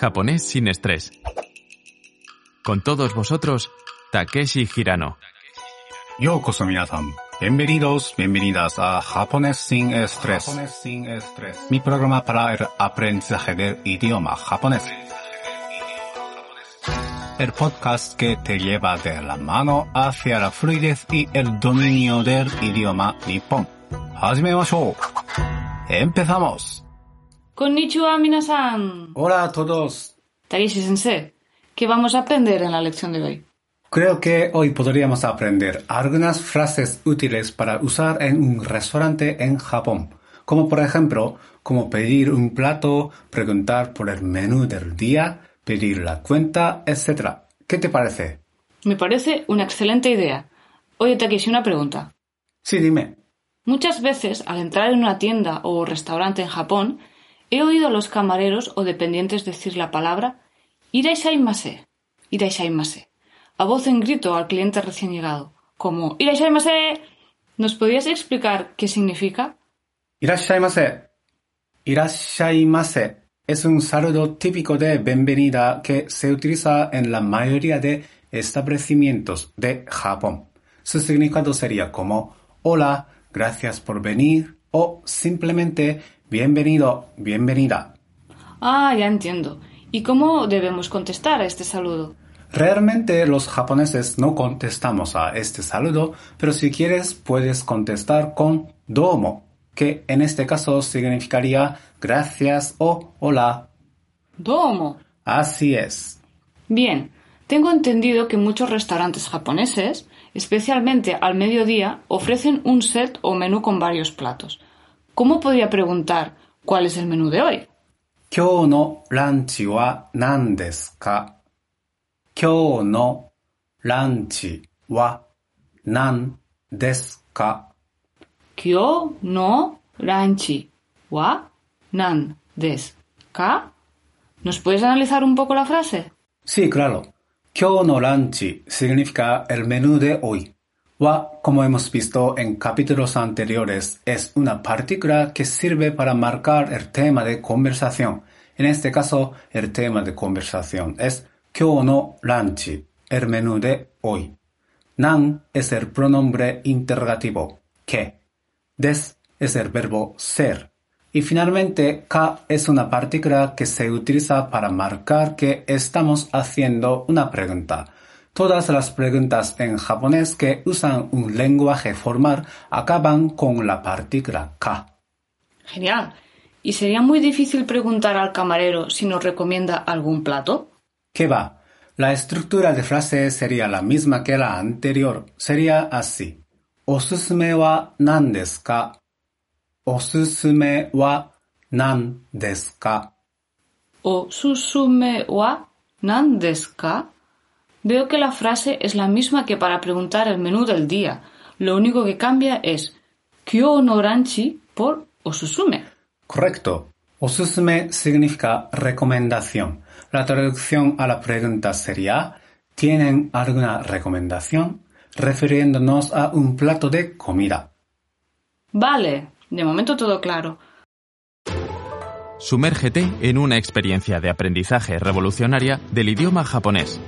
Japonés sin estrés. Con todos vosotros, Takeshi Hirano. Yokoso minasan. Bienvenidos, bienvenidas a Japonés sin estrés. Japonés sin estrés. Mi programa para el aprendizaje del idioma japonés. El podcast que te lleva de la mano hacia la fluidez y el dominio del idioma nipón. ¡Hajime Empezamos. Konnichiwa, minasan. Hola a todos. Takeshi Sensei, ¿qué vamos a aprender en la lección de hoy? Creo que hoy podríamos aprender algunas frases útiles para usar en un restaurante en Japón, como por ejemplo, como pedir un plato, preguntar por el menú del día, pedir la cuenta, etc. ¿Qué te parece? Me parece una excelente idea. Oye, Takeshi, una pregunta. Sí, dime. Muchas veces, al entrar en una tienda o restaurante en Japón, he oído a los camareros o dependientes decir la palabra Iraishaimase, Iraishaimase, a voz en grito al cliente recién llegado, como Iraishaimase. ¿Nos podrías explicar qué significa? Irashaimase. Irashaimase es un saludo típico de bienvenida que se utiliza en la mayoría de establecimientos de Japón. Su significado sería como hola, gracias por venir o simplemente bienvenido, bienvenida. Ah, ya entiendo. ¿Y cómo debemos contestar a este saludo? Realmente los japoneses no contestamos a este saludo, pero si quieres puedes contestar con domo, que en este caso significaría gracias o hola. Domo. Así es. Bien, tengo entendido que muchos restaurantes japoneses, especialmente al mediodía, ofrecen un set o menú con varios platos. ¿cómo podría preguntar cuál es el menú de hoy? Kyo no ranchi wa nan desu ka? Kyo no ranchi wa nan desu ka? Kyo no ranchi wa nan desu ka? ¿Nos puedes analizar un poco la frase? Sí, claro. Kyo no ranchi significa el menú de hoy wa, como hemos visto en capítulos anteriores, es una partícula que sirve para marcar el tema de conversación. En este caso, el tema de conversación es kyo no lunch, el menú de hoy. Nan es el pronombre interrogativo, que. Des es el verbo ser. Y finalmente, ka es una partícula que se utiliza para marcar que estamos haciendo una pregunta. Todas las preguntas en japonés que usan un lenguaje formal acaban con la partícula ka. Genial. ¿Y sería muy difícil preguntar al camarero si nos recomienda algún plato? ¿Qué va? La estructura de frase sería la misma que la anterior. Sería así. Osusume wa nan desu ka? Osusume wa nan desu ka? Osusume wa nan desu ka? Veo que la frase es la misma que para preguntar el menú del día. Lo único que cambia es kyo no ranchi por osusume. Correcto. Osusume significa recomendación. La traducción a la pregunta sería ¿Tienen alguna recomendación? refiriéndonos a un plato de comida. Vale, de momento todo claro. Sumérgete en una experiencia de aprendizaje revolucionaria del idioma japonés.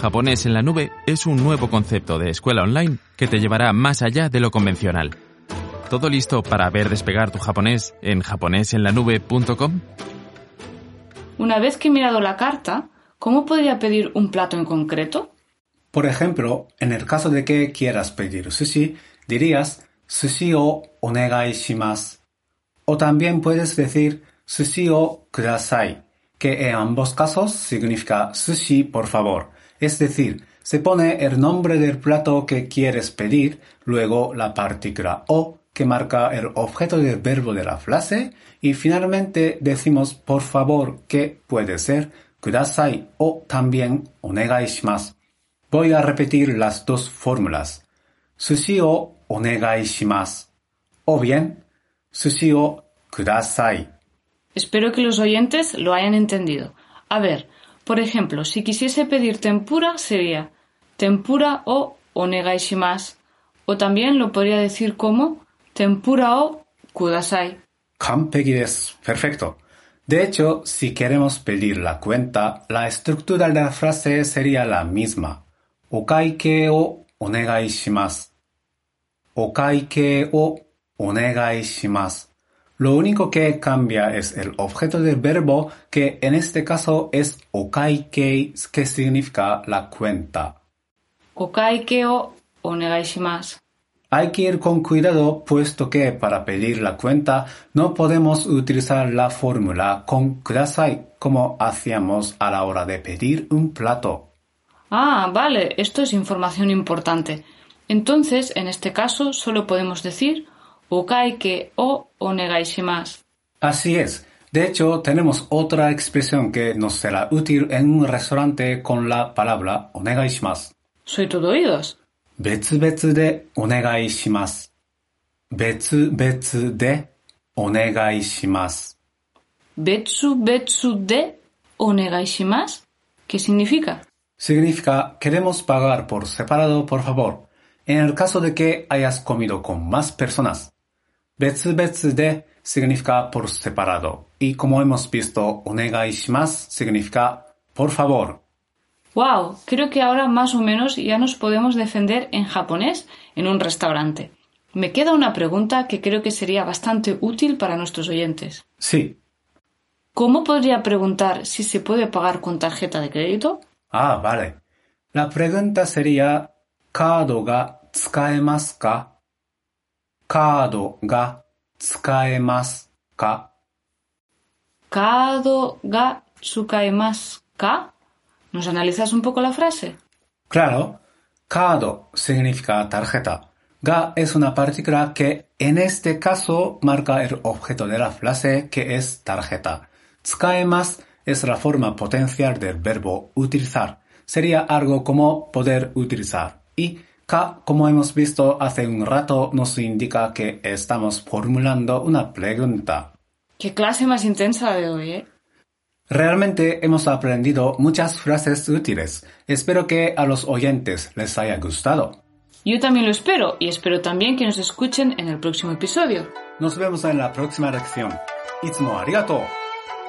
Japonés en la nube es un nuevo concepto de escuela online que te llevará más allá de lo convencional. ¿Todo listo para ver despegar tu japonés en japonesenlanube.com? Una vez que he mirado la carta, ¿cómo podría pedir un plato en concreto? Por ejemplo, en el caso de que quieras pedir sushi, dirías sushi o onegai shimasu. O también puedes decir sushi o kudasai, que en ambos casos significa sushi por favor. Es decir, se pone el nombre del plato que quieres pedir, luego la partícula o que marca el objeto del verbo de la frase y finalmente decimos por favor que puede ser kudasai o también onegai shimasu. Voy a repetir las dos fórmulas. Sushi o onegai shimasu. O bien, sushi o kudasai. Espero que los oyentes lo hayan entendido. A ver, por ejemplo, si quisiese pedir tempura sería tempura o onegai shimasu. O también lo podría decir como tempura o kudasai. Kampeki desu. Perfecto. De hecho, si queremos pedir la cuenta, la estructura de la frase sería la misma. Okaike o onegai. Okaike o onegai shimasu. Lo único que cambia es el objeto del verbo, que en este caso es okaike, que significa la cuenta. Okaike o onegai shimasu. Hay que ir con cuidado puesto que para pedir la cuenta no podemos utilizar la fórmula con kudasai como hacíamos a la hora de pedir un plato. Ah, vale, esto es información importante. Entonces, en este caso, solo podemos decir okaike o onegai shimasu. Así es. De hecho, tenemos otra expresión que nos será útil en un restaurante con la palabra onegai shimasu. Soy todo oídos. 別々でお願いします。別々でお願いします。 Betsu betsu de onegai shimasu. ¿Qué significa? Significa queremos pagar por separado, por favor. En el caso de que hayas comido con más personas. 別々で significa por separado. Y como hemos visto, onegaishimas significa por favor. ¡Wow! Creo que ahora más o menos ya nos podemos defender en japonés en un restaurante. Me queda una pregunta que creo que sería bastante útil para nuestros oyentes. Sí. ¿Cómo podría preguntar si se puede pagar con tarjeta de crédito? Ah, vale. La pregunta sería, ¿Card ga tsukaemasu ka? カードが使えますかカードが使えますか Kado ga tsukaemasu ka? ¿Nos analizas un poco la frase? Claro, Kado significa tarjeta. Ga es una partícula que en este caso marca el objeto de la frase que es tarjeta. Tsukaemas es la forma potencial del verbo utilizar. Sería algo como poder utilizar. Y Ka, como hemos visto hace un rato, nos indica que estamos formulando una pregunta. Qué clase más intensa de hoy, ¿eh? Realmente hemos aprendido muchas frases útiles. Espero que a los oyentes les haya gustado. Yo también lo espero y espero también que nos escuchen en el próximo episodio. Nos vemos en la próxima lección. いつもありがと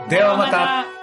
う。ではまた。